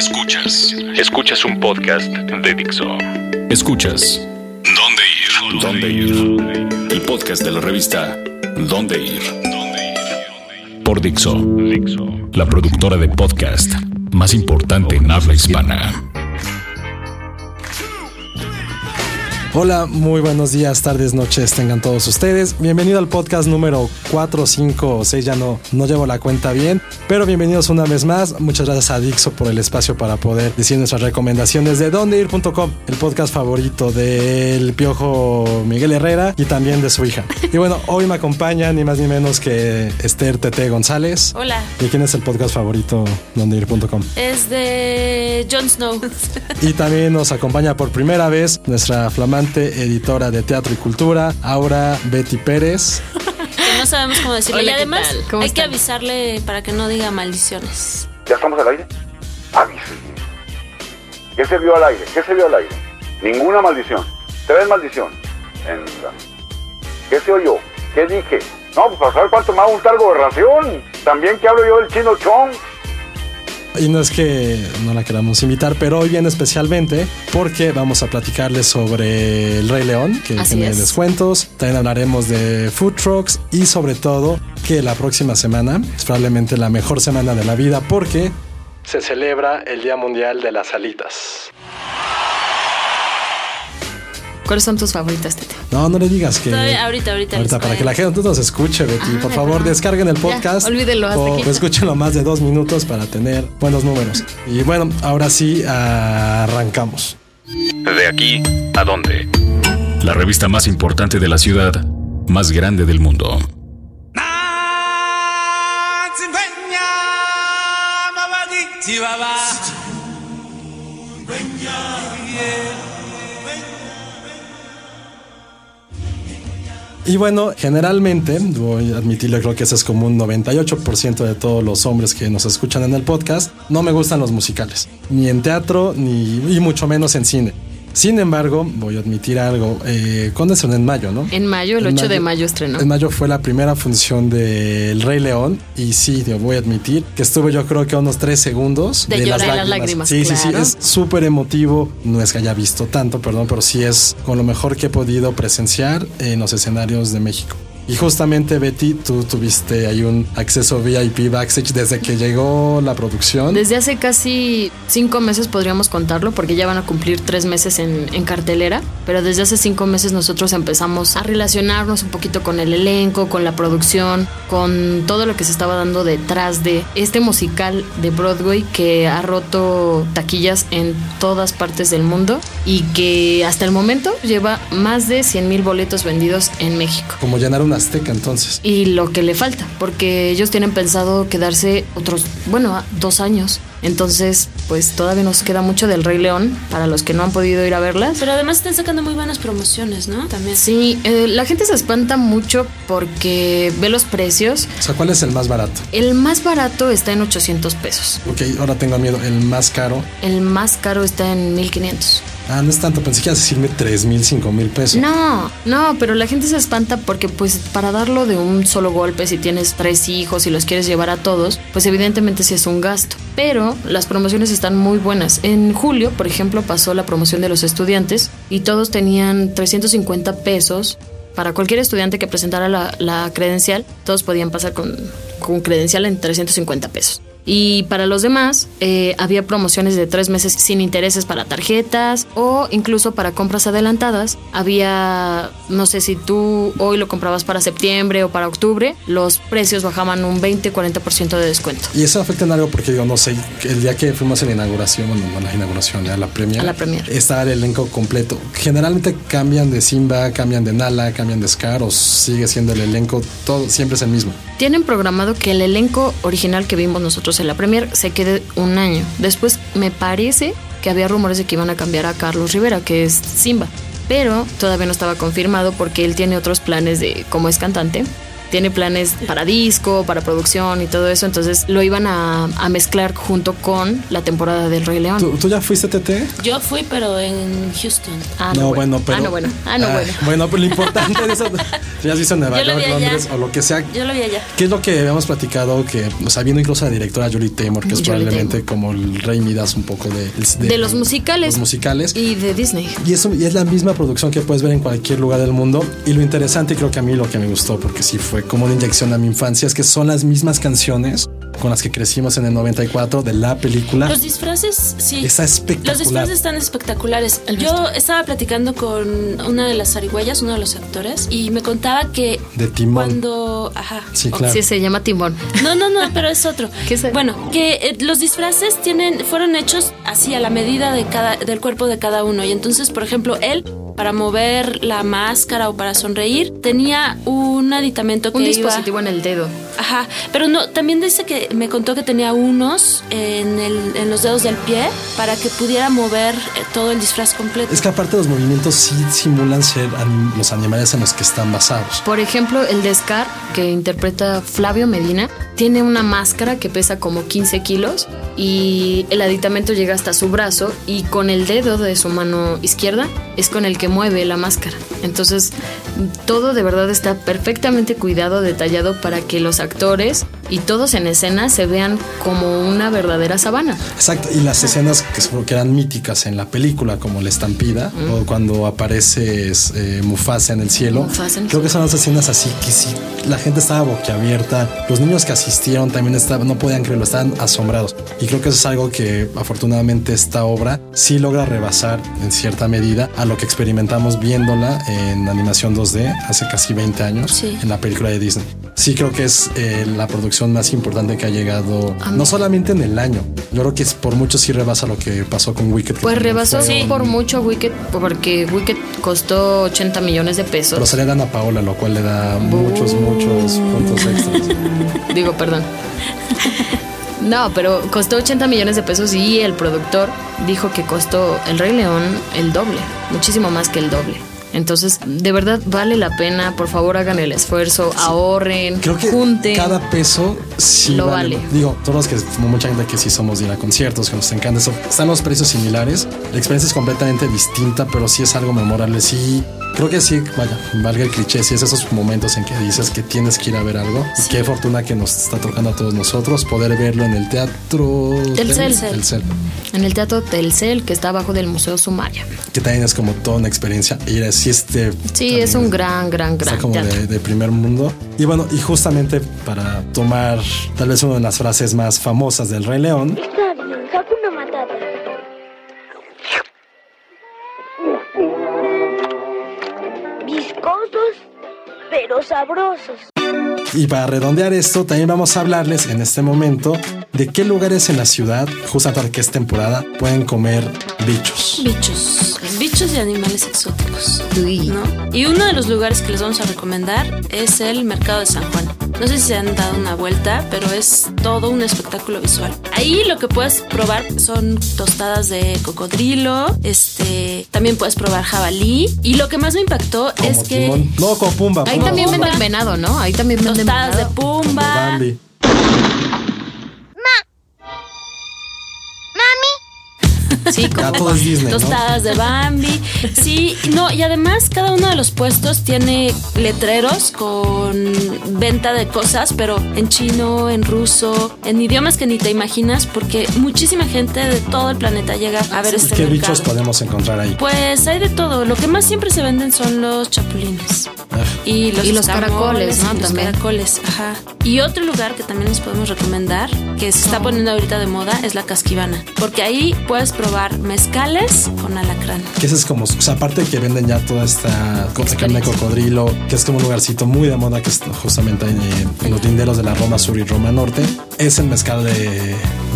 Escuchas. Escuchas un podcast de Dixo. Escuchas. ¿Dónde ir? ¿Dónde ir? El podcast de la revista ¿Dónde ir? Por Dixo. La productora de podcast más importante en habla hispana. Hola, muy buenos días, tardes, noches, tengan todos ustedes. Bienvenido al podcast número 4, 5 o 6, ya no, no llevo la cuenta bien, pero bienvenidos una vez más. Muchas gracias a Dixo por el espacio para poder decir nuestras recomendaciones de dondeir.com, el podcast favorito del piojo Miguel Herrera y también de su hija. Y bueno, hoy me acompaña ni más ni menos que Esther Tete González. Hola. ¿Y quién es el podcast favorito dondeir.com? Es de Jon Snow. Y también nos acompaña por primera vez nuestra flamante editora de teatro y cultura, Aura Betty Pérez. Que no sabemos cómo decirlo. Hola, y ¿qué además hay que avisarle para que no diga maldiciones. ¿Ya estamos al aire? Avísenme. ¿Qué se vio al aire? ¿Qué se vio al aire? Ninguna maldición. ¿Tres maldición? Venga. ¿Qué se oyó? ¿Qué dije? No, pues para saber cuánto me va a gustar gobernación. También que hablo yo del chino chong. Y no es que no la queramos invitar, pero hoy viene especialmente porque vamos a platicarles sobre El Rey León, que Así tiene es. descuentos. También hablaremos de food trucks y sobre todo que la próxima semana es probablemente la mejor semana de la vida porque se celebra el Día Mundial de las Alitas. ¿Cuáles son tus favoritas, Tete? No, no le digas que... Todavía- ahorita, ahorita Ahorita, para que la gente nos escuche, Betty. Ah, por favor, descarguen el Ya, podcast. olvídelo hasta o aquí. escúchenlo más de dos minutos para tener buenos números. Y bueno, ahora sí, arrancamos. De aquí a dónde. La revista más importante de la ciudad, más grande del mundo. Y bueno, generalmente, voy a admitirlo, creo que ese es como un 98% de todos los hombres que nos escuchan en el podcast, no me gustan los musicales, ni en teatro, ni y mucho menos en cine. Sin embargo, voy a admitir algo, eh, ¿cuándo estrenó en mayo, no? En mayo, el En 8 de mayo estrenó. En mayo fue la primera función de El Rey León y sí, voy a admitir que estuve yo creo que a unos tres segundos De llorar las lágrimas, Sí, sí, sí, es súper emotivo. No es que haya visto tanto, perdón, pero sí es con lo mejor que he podido presenciar en los escenarios de México. Y justamente, Betty, tú tuviste ahí un acceso VIP backstage desde que llegó la producción. Desde hace casi cinco meses podríamos contarlo, porque ya van a cumplir tres meses en, en cartelera, pero desde hace cinco meses nosotros empezamos a relacionarnos un poquito con el elenco, con la producción, con todo lo que se estaba dando detrás de este musical de Broadway que ha roto taquillas en todas partes del mundo y que hasta el momento lleva más de 100 mil boletos vendidos en México. Como llenar una azteca entonces. y lo que le falta, porque ellos tienen pensado quedarse otros, bueno, dos años. Entonces, pues todavía nos queda mucho del Rey León para los que no han podido ir a verlas. Pero además están sacando muy buenas promociones, ¿no? También. Sí, eh, la gente se espanta mucho porque ve los precios. O sea, ¿cuál es el más barato? El más barato está en 800 pesos. Ok, ahora tengo miedo. El más caro. El más caro está en 1500. Ah, no es tanto. Pensé que ibas a decirme 3 mil, 5 mil pesos. No, no, pero la gente se espanta porque pues para darlo de un solo golpe, si tienes tres hijos y los quieres llevar a todos, pues evidentemente sí es un gasto. Pero las promociones están muy buenas. En julio, por ejemplo, pasó la promoción de los estudiantes y todos tenían 350 pesos. Para cualquier estudiante que presentara la, la credencial, todos podían pasar con, con credencial en 350 pesos. Y para los demás, eh, había promociones de tres meses sin intereses para tarjetas o incluso para compras adelantadas. Había, no sé si tú hoy lo comprabas para septiembre o para octubre, los precios bajaban un 20-40% de descuento. Y eso afecta en algo porque digo, no sé, el día que fuimos a la inauguración, bueno, no a la inauguración, a la premier. A la premier. Estaba el elenco completo. Generalmente cambian de Simba, cambian de Nala, cambian de Scar o sigue siendo el elenco, todo siempre es el mismo. Tienen programado que el elenco original que vimos nosotros la premier se quede un año. Después me parece que había rumores de que iban a cambiar a Carlos Rivera, que es Simba. Pero todavía no estaba confirmado porque él tiene otros planes de como es cantante. Tiene planes para disco, para producción y todo eso, entonces lo iban a, a mezclar junto con la temporada del Rey León. ¿Tú, tú ya fuiste TT? Yo fui, pero en Houston. Ah, no, bueno, pero. Ah, no, bueno. Ah, no, bueno. Bueno, pero lo importante de eso. Si has visto en Nueva York, allá. Londres o lo que sea. Yo lo vi allá. ¿Qué es lo que habíamos platicado? Que, o sea, viendo incluso a la directora Julie Taymor, que es Julie probablemente como el rey Midas un poco de, De los musicales. Los musicales. Y de Disney. Y, eso, y es la misma producción que puedes ver en cualquier lugar del mundo. Y lo interesante, y creo que a mí lo que me gustó, porque sí fue como una inyección a mi infancia, es que son las mismas canciones con las que crecimos en el 94 de la película. Los disfraces, sí. Está espectacular. Los disfraces están espectaculares. Yo estaba platicando con una de las zarigüeyas, uno de los actores, y me contaba que De Timón. cuando... Ajá. Sí, claro. Sí, se llama Timón. No, no, no, pero es otro. ¿Qué es? Bueno, que eh, los disfraces tienen, fueron hechos así a la medida de cada, del cuerpo de cada uno. Y entonces, por ejemplo, él, para mover la máscara o para sonreír, tenía un aditamento que Un iba- dispositivo en el dedo. Ajá, pero no, también dice que me contó que tenía unos en, el- en los dedos del pie para que pudiera mover eh, todo el disfraz completo. Es que aparte los movimientos sí simulan ser anim- los animales en los que están basados. Por ejemplo, el de Scar, que interpreta Flavio Medina, tiene una máscara que pesa como 15 kilos y el aditamento llega hasta su brazo y con el dedo de su mano izquierda es con el que mueve la máscara. Entonces, todo de verdad está perfectamente cuidado, detallado para que los actores y todos en escena se vean como una verdadera sabana. Exacto, y las escenas que, que eran míticas en la película, como la estampida, o cuando aparece eh, Mufasa en el cielo, en creo que son las escenas así que sí, la gente estaba boquiabierta, los niños que asistieron también estaban, no podían creerlo, estaban asombrados. Y creo que eso es algo que afortunadamente esta obra sí logra rebasar en cierta medida a lo que experimentamos viéndola en animación 2D hace casi 20 años Sí. en la película de Disney. Sí creo que es eh, la producción más importante que ha llegado, no solamente en el año, yo creo que es por mucho sí rebasa lo que pasó con Wicked. Pues rebasó un- por mucho Wicked, porque Wicked costó 80 millones de pesos. Pero salía Dana Paola, lo cual le da muchos, muchos puntos extras. Digo, perdón. No, pero costó 80 millones de pesos y el productor dijo que costó el Rey León el doble, muchísimo más que el doble. Entonces, de verdad vale la pena, por favor hagan el esfuerzo, ahorren, Creo que junten. cada peso sí Lo vale. vale. Digo, todos los que, como mucha gente que sí somos de ir a conciertos, que nos encanta eso, están los precios similares. La experiencia es completamente distinta, pero sí es algo memorable. Sí, creo que sí, vaya, valga el cliché, sí es esos momentos en que dices que tienes que ir a ver algo. Y qué fortuna que nos está tocando a todos nosotros poder verlo en el teatro Telcel. Telcel, En el Teatro Telcel, que está abajo del Museo Sumaya. que también es como toda una experiencia. Ir a sí, este. Sí, es un gran, gran, Está gran como teatro. de, de primer mundo. Y bueno, y justamente para tomar tal vez una de las frases más famosas del Rey León, Está bien, Hakuna Matata. Viscosos, pero sabrosos. Y para redondear esto, también vamos a hablarles en este momento de qué lugares en la ciudad, justamente ahora que es temporada, pueden comer bichos. Bichos. Bichos y animales exóticos. Uy. ¿no? Y uno de los lugares que les vamos a recomendar es el Mercado de San Juan. No sé si se han dado una vuelta, pero es todo un espectáculo visual. Ahí lo que puedes probar son tostadas de cocodrilo, este, también puedes probar jabalí. Y lo que más me impactó Como es que. No, como pumba. Ahí pumba. también Pumba. venden venado, ¿no? Ahí también venden tostadas de. Como pumba. Bambi. Sí, Ya como todo es Disney, ¿no? Tostadas de Bambi. Sí, no, y además cada uno de los puestos tiene letreros con venta de cosas, pero en chino, en ruso, en idiomas que ni te imaginas, porque muchísima gente de todo el planeta llega a ver ¿Y este qué mercado. bichos podemos encontrar ahí? Pues hay de todo. Lo que más siempre se venden son los chapulines. Ah, Y los, Y los caracoles, ¿no? y los También. caracoles, ajá. Y otro lugar que también les podemos recomendar, que se está poniendo ahorita de moda, es la Casquivana. Porque ahí puedes probar mezcales con alacrán. Que ese es como, o sea, aparte de que venden ya toda esta carne de cocodrilo, que es como un lugarcito muy de moda que está justamente en, en los linderos de la Roma Sur y Roma Norte. Es el mezcal de,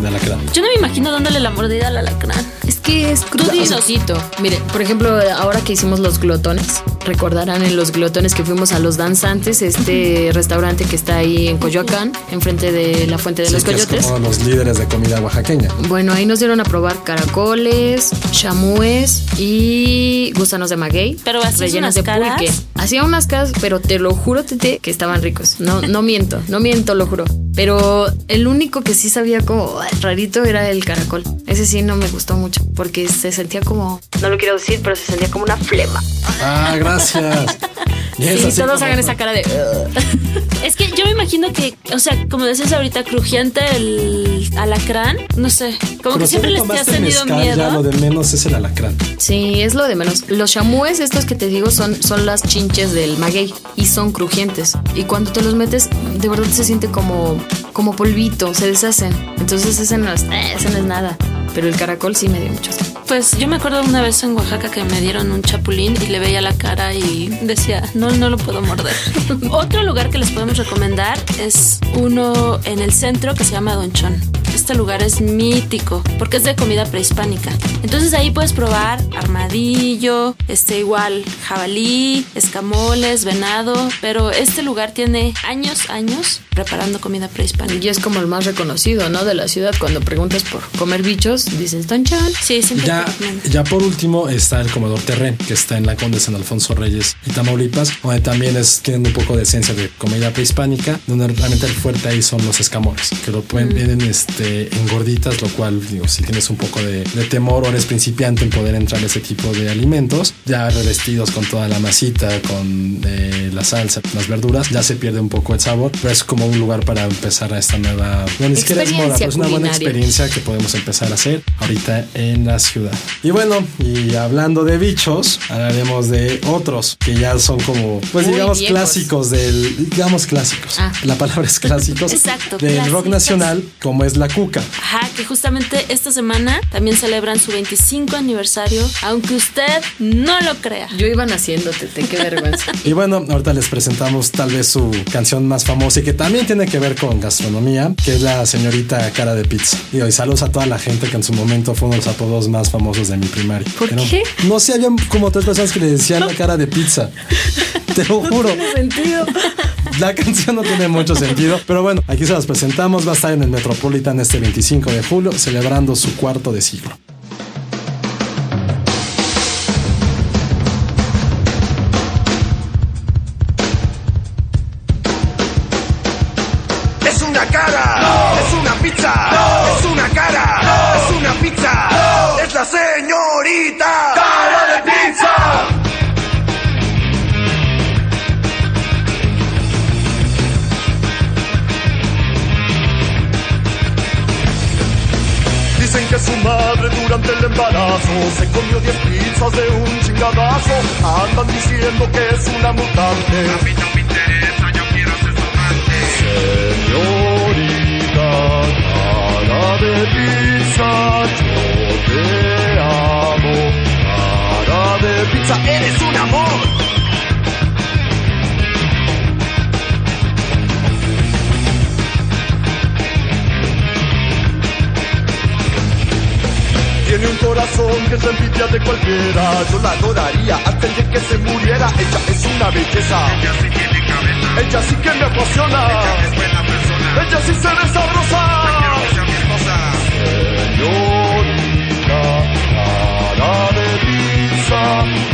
de alacrán. Yo no me imagino dándole la mordida al alacrán. Es que es crudidosito. Mire, por ejemplo, ahora que hicimos los glotones, recordarán en los glotones que fuimos a los danzantes, este restaurante que está ahí en Coyoacán, enfrente de la Fuente de Sí, los que es Coyotes. como los líderes de comida oaxaqueña. Bueno, ahí nos dieron a probar caracoles, chamúes y gusanos de maguey. Pero hacías rellenos unas de caras. pulque. Hacía unas caras, pero te lo juro, Tete, que estaban ricos. No, no miento, no miento, lo juro. Pero el único que sí sabía como rarito era el caracol. Ese sí no me gustó mucho porque se sentía como, no lo quiero decir, pero se sentía como una flema. Ah, gracias. Y es Sí, así todos como- hagan esa cara de... Es que yo me imagino que, o sea, como decías ahorita, crujiente el alacrán, no sé, como Pero que siempre si les te has tenido mezcal, Ya lo miedo. de menos es el alacrán. Sí, es lo de menos. Los chamúes, estos que te digo, son, son las del maguey y son crujientes. Y cuando te los metes, de verdad se siente como, como polvito, se deshacen. Entonces ese no, es, eh, ese no es nada. Pero el caracol sí me dio mucho. Pues yo me acuerdo una vez en Oaxaca que me dieron un chapulín y le veía la cara y decía, no, no lo puedo morder. Otro lugar que les podemos recomendar es uno en el centro que se llama Donchón. Este lugar es mítico porque es de comida prehispánica. Entonces ahí puedes probar armadillo, este igual jabalí, escamoles, venado, pero este lugar tiene años, años preparando comida prehispánica. Y es como el más reconocido, ¿no? De la ciudad. Cuando preguntas por comer bichos, dices Don Chan. Sí, siempre Ya, ya por último está el Comedor Terren, que está en la Conde San Alfonso Reyes y Tamaulipas, donde también es, tienen un poco de esencia de comida prehispánica, donde realmente el fuerte ahí son los escamoles, que lo pueden, Mm. vienen este, en gorditas, lo cual, digo, si tienes un poco de, de temor o eres principiante en poder entrar a ese tipo de alimentos, ya revestidos con toda la masita, con eh, la salsa, las verduras, ya se pierde un poco el sabor, pero es como un lugar para empezar a esta nueva, no, ni siquiera es moda, pero es una buena experiencia que podemos empezar a hacer ahorita en la ciudad. Y bueno, y hablando de bichos, hablaremos de otros que ya son como, pues Muy digamos, viejos. clásicos del, digamos clásicos. Ah. La palabra es clásicos. Exacto, Del rock clásicos. nacional, como es la Ajá, que justamente esta semana también celebran su 25 aniversario, aunque usted no lo crea. Yo iba naciendo, Tete, qué vergüenza. Y bueno, ahorita les presentamos tal vez su canción más famosa y que también tiene que ver con gastronomía, que es la señorita cara de pizza. Y hoy saludos a toda la gente que en su momento fue uno de los apodos más famosos de mi primaria. ¿Por qué? No sé, había como tres personas que le decían la cara de pizza. Te lo juro. sentido. La canción no tiene mucho sentido, pero bueno, aquí se las presentamos. Va a estar en el Metropolitan este 25 de julio, celebrando su cuarto de siglo. Madre durante el embarazo se comió 10 pizzas de un chingadazo. Andan diciendo que es una mutante. A mí no me interesa, yo quiero ser su amante. Señorita, cara de pizza, yo te amo. Cara de pizza, eres un amor. Tiene un corazón que es envidia de cualquiera. Yo la adoraría antes de que se muriera. Ella es una belleza. Ella sí tiene cabeza. Ella sí que me apasiona. Ella es buena persona. Ella sí se ve sabrosa. Señorita, cara de pizza.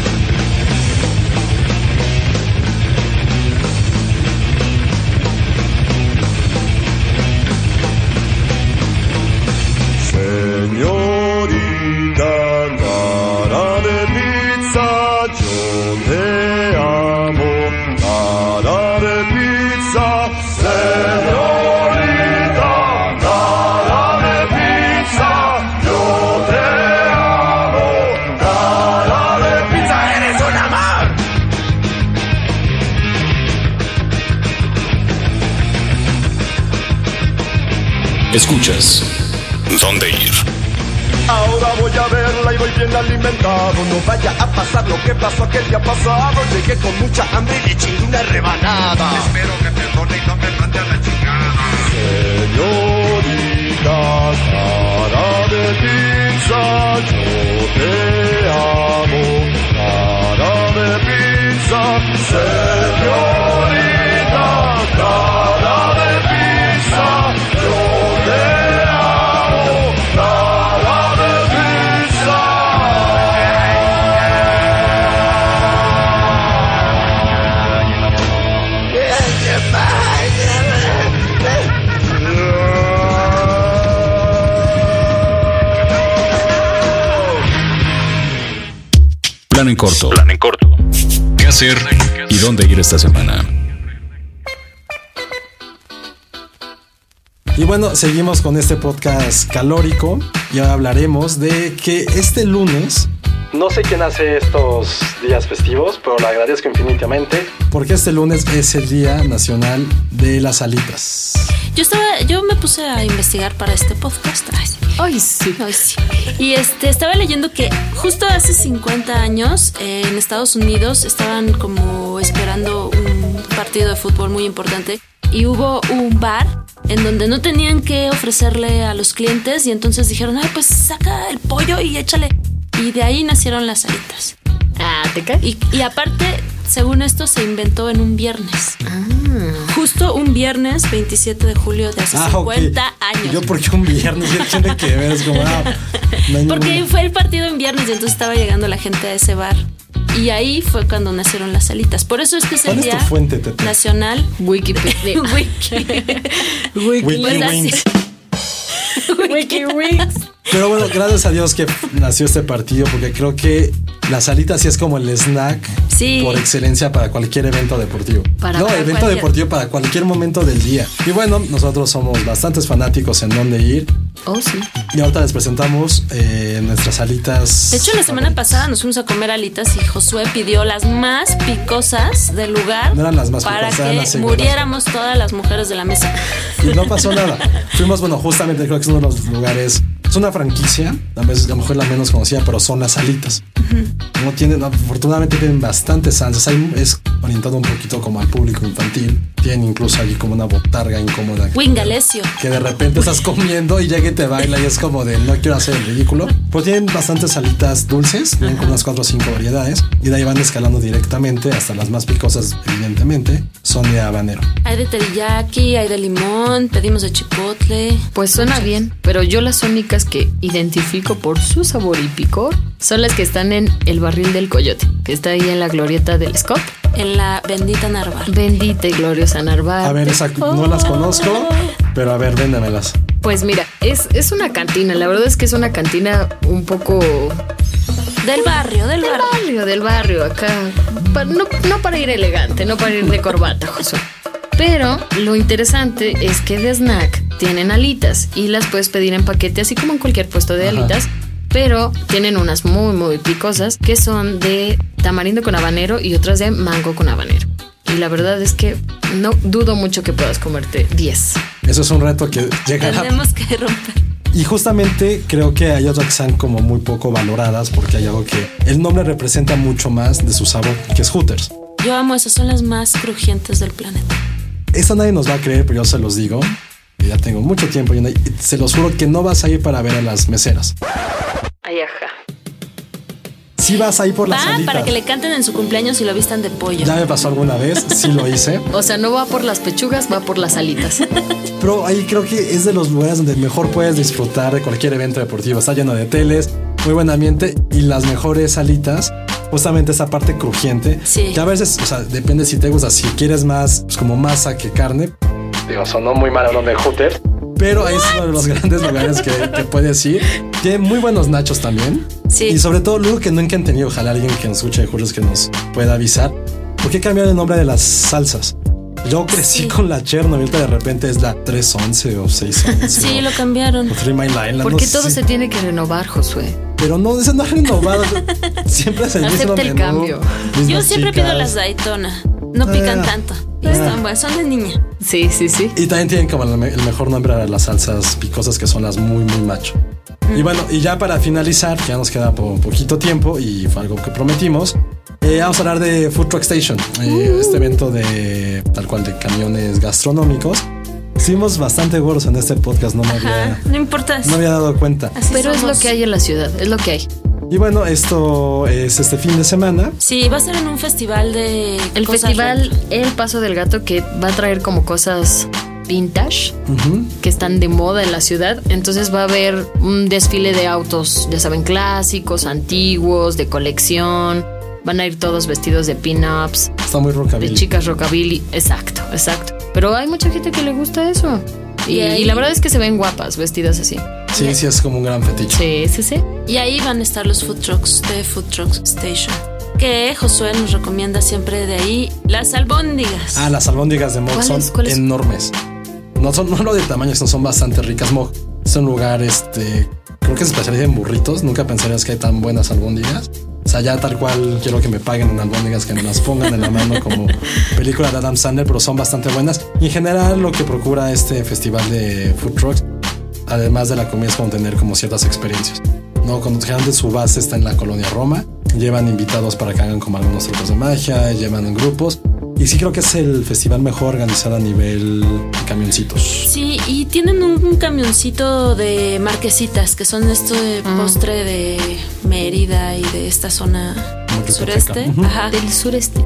Señorita cara de pizza, yo te amo, cara de pizza, señorita cara de pizza, yo te amo, cara de pizza, eres un amor. Escuchas ¿Dónde ir? Ahora voy a verla y voy bien alimentado. No vaya a pasar lo que pasó aquel día pasado. Llegué con mucha hambre y le chingué una rebanada. Espero que perdone y no me mande a la chingada. Señorita cara de pizza, yo te amo. Cara de pizza, corto. Plan en corto. ¿Qué hacer y dónde ir esta semana? Y bueno, seguimos con este podcast calórico y ahora hablaremos de que este lunes, no sé quién hace estos días festivos, pero lo agradezco infinitamente, porque este lunes es el Día Nacional de las Alitas. Yo estaba, yo me puse a investigar para este podcast. Ay. Ay, sí. Ay, sí. Y este, estaba leyendo que justo hace 50 años eh, en Estados Unidos estaban como esperando un partido de fútbol muy importante y hubo un bar en donde no tenían que ofrecerle a los clientes y entonces dijeron, ay, pues saca el pollo y échale. Y de ahí nacieron las alitas. Ah, ¿te cae? Y, y aparte, según esto, se inventó en un viernes. Justo un viernes 27 de julio de hace Ah, ok. 50 años. Yo porque un viernes ¿qué tiene que ver, es como, ah, no Porque ninguna- fue el partido en viernes y entonces estaba llegando la gente a ese bar. Y ahí fue cuando nacieron las alitas. Por eso es que es el ¿Cuál es tu día fuente, Tete? nacional. Wikipedia. Wiki. Wiki Pues. WikiWings. Pero bueno, gracias a Dios que nació este partido, porque creo que las alitas sí es como el snack Sí. por excelencia para cualquier evento deportivo. Para- no, para evento cualquier- deportivo para cualquier momento del día. Y bueno, nosotros somos bastantes fanáticos en dónde ir. Oh, sí. Y ahorita les presentamos eh, nuestras alitas. De hecho, la semana favoritas. pasada nos fuimos a comer alitas y Josué pidió las más picosas del lugar No eran las más para picosas, que las muriéramos todas las mujeres de la mesa. Y no pasó nada. Fuimos, bueno, justamente creo que es uno de los lugares. Es una franquicia, a veces a lo mejor la menos conocida, pero son las alitas. No tienen, afortunadamente tienen bastantes salsas. Hay- es orientado un poquito como al público infantil. Tienen incluso allí como una botarga incómoda. Wingalesio. Que de repente estás comiendo y llega y te baila y es como de no quiero hacer el ridículo. Pues tienen bastantes alitas dulces, tienen como unas 4 o 5 variedades. Y de ahí van escalando directamente hasta las más picosas, evidentemente, son de habanero. Hay de teriyaki, hay de limón, pedimos de chipotle. Pues suena bien, pero yo las únicas que identifico por su sabor y picor son las que están en el barril del coyote, que está ahí en la glorieta del Scott. En la bendita Narvar. Bendita y gloriosa Narvarte. A ver, esa, no las conozco, pero a ver, véndamelas. Pues mira, es, es una cantina. La verdad es que es una cantina un poco Del barrio, del del barrio. barrio, del barrio, acá. Pa- no, no para ir elegante, no para ir de corbata, Josué. Pero lo interesante es que de snack tienen alitas y las puedes pedir en paquete, así como en cualquier puesto de Ajá. alitas. Pero tienen unas muy, muy picosas que son de tamarindo con habanero y otras de mango con habanero. Y la verdad es que no dudo mucho que puedas comerte 10. Eso es un reto que llegará. Tenemos que romper. Y justamente creo que hay otras que están como muy poco valoradas porque hay algo que el nombre representa mucho más de su sabor, que es Hooters. Yo amo esas, son las más crujientes del planeta. Esta nadie nos va a creer, pero yo se los digo. Ya tengo mucho tiempo y se los juro que no vas a ir para ver a las meseras. Ay, ajá. Sí vas a ir por las Va alitas. para que le canten en su cumpleaños y lo vistan de pollo. Ya me pasó alguna vez, sí lo hice. O sea, no va por las pechugas, va por las alitas. Pero ahí creo que es de los lugares donde mejor puedes disfrutar de cualquier evento deportivo. Está lleno de teles, muy buen ambiente y las mejores alitas. Justamente esa parte crujiente. Sí. Que a veces, o sea, depende si te gusta. Si quieres más, pues como masa que carne. Digo, sonó muy mal el nombre de Hooters. Pero ahí es uno de los grandes lugares que, que puedes ir. Tiene muy buenos nachos también. Sí. Y sobre todo, luego que nunca he entendido, ojalá alguien que nos escuche de Hooters que nos pueda avisar. ¿Por qué cambiar el nombre de las salsas? Yo crecí Sí. con la Chernobyl, de repente es la 311 o 611. Sí, o- lo cambiaron. o Three Mile Island. Porque no todo sé. se tiene que renovar, Josué. Pero no, ese no es renovado. Siempre el mismo Acepta el menú, cambio. Yo siempre pido chicas. las Daytona. No pican Ah. tanto. Y están buenas, son de niña. Sí, sí, sí. Y también tienen como el, me- el mejor nombre a las salsas picosas que son las muy, muy macho. Y bueno, y ya para finalizar, que ya nos queda po- poquito tiempo y fue algo que prometimos, eh, vamos a hablar de Food Truck Station, eh, este evento de tal cual de camiones gastronómicos. Hicimos bastante gordos en este podcast, no me Ajá, había, no importa. no había dado cuenta. Así Pero es lo somos. que hay en la ciudad, es lo que hay. Y bueno, esto es este fin de semana. Sí, va a ser en un festival de. El cosas festival retro. El Paso del Gato que va a traer como cosas vintage que están de moda en la ciudad. Entonces va a haber un desfile de autos, ya saben, clásicos, antiguos, de colección. Van a ir todos vestidos de pin-ups, Está muy de rockabilly. chicas rockabilly. Exacto, exacto. Pero hay mucha gente que le gusta eso. Y, Y ahí- y la verdad es que se ven guapas vestidas así. Sí, sí, es como un gran fetiche. Sí, sí, sí. Y ahí van a estar los food trucks de Food Trucks Station. Que Josué nos recomienda siempre de ahí las albóndigas. Ah, las albóndigas de Mog son enormes. No son no lo de tamaño, sino son bastante ricas. Mog es un lugar, este, creo que se especializa en burritos. Nunca pensarías que hay tan buenas albóndigas. O sea, ya tal cual quiero que me paguen en albóndigas, que me las pongan en la mano como película de Adam Sandler, pero son bastante buenas. Y en general lo que procura este festival de food trucks, además de la comida, es como tener como ciertas experiencias. No, cuando generalmente su base está en la colonia Roma, llevan invitados para que hagan como algunos trucos de magia, llevan en grupos. Y sí creo que es el festival mejor organizado a nivel camioncitos. Sí, y tienen un, un camioncito de marquesitas, que son esto de Ah. postre de Mérida y de esta zona Yucateca. sureste. Ajá. Del sureste.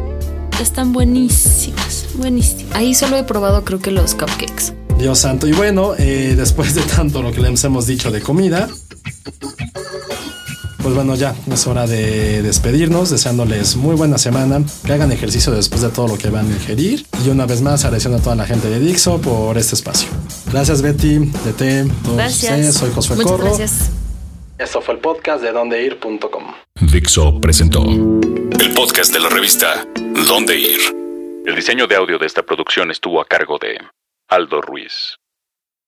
Están buenísimas, buenísimas. Ahí solo he probado creo que los cupcakes. Dios santo. Y bueno, eh, después de tanto lo que les hemos dicho de comida, pues bueno, ya es hora de despedirnos, deseándoles muy buena semana, que hagan ejercicio después de todo lo que van a ingerir. Y una vez más, agradeciendo a toda la gente de Dixo por este espacio. Gracias, Betty, DT, todos Gracias. ustedes. Soy Josué Muchas Corro. gracias. Esto fue el podcast de dondeir.com. Dixo presentó el podcast de la revista Dónde Ir. El diseño de audio de esta producción estuvo a cargo de Aldo Ruiz.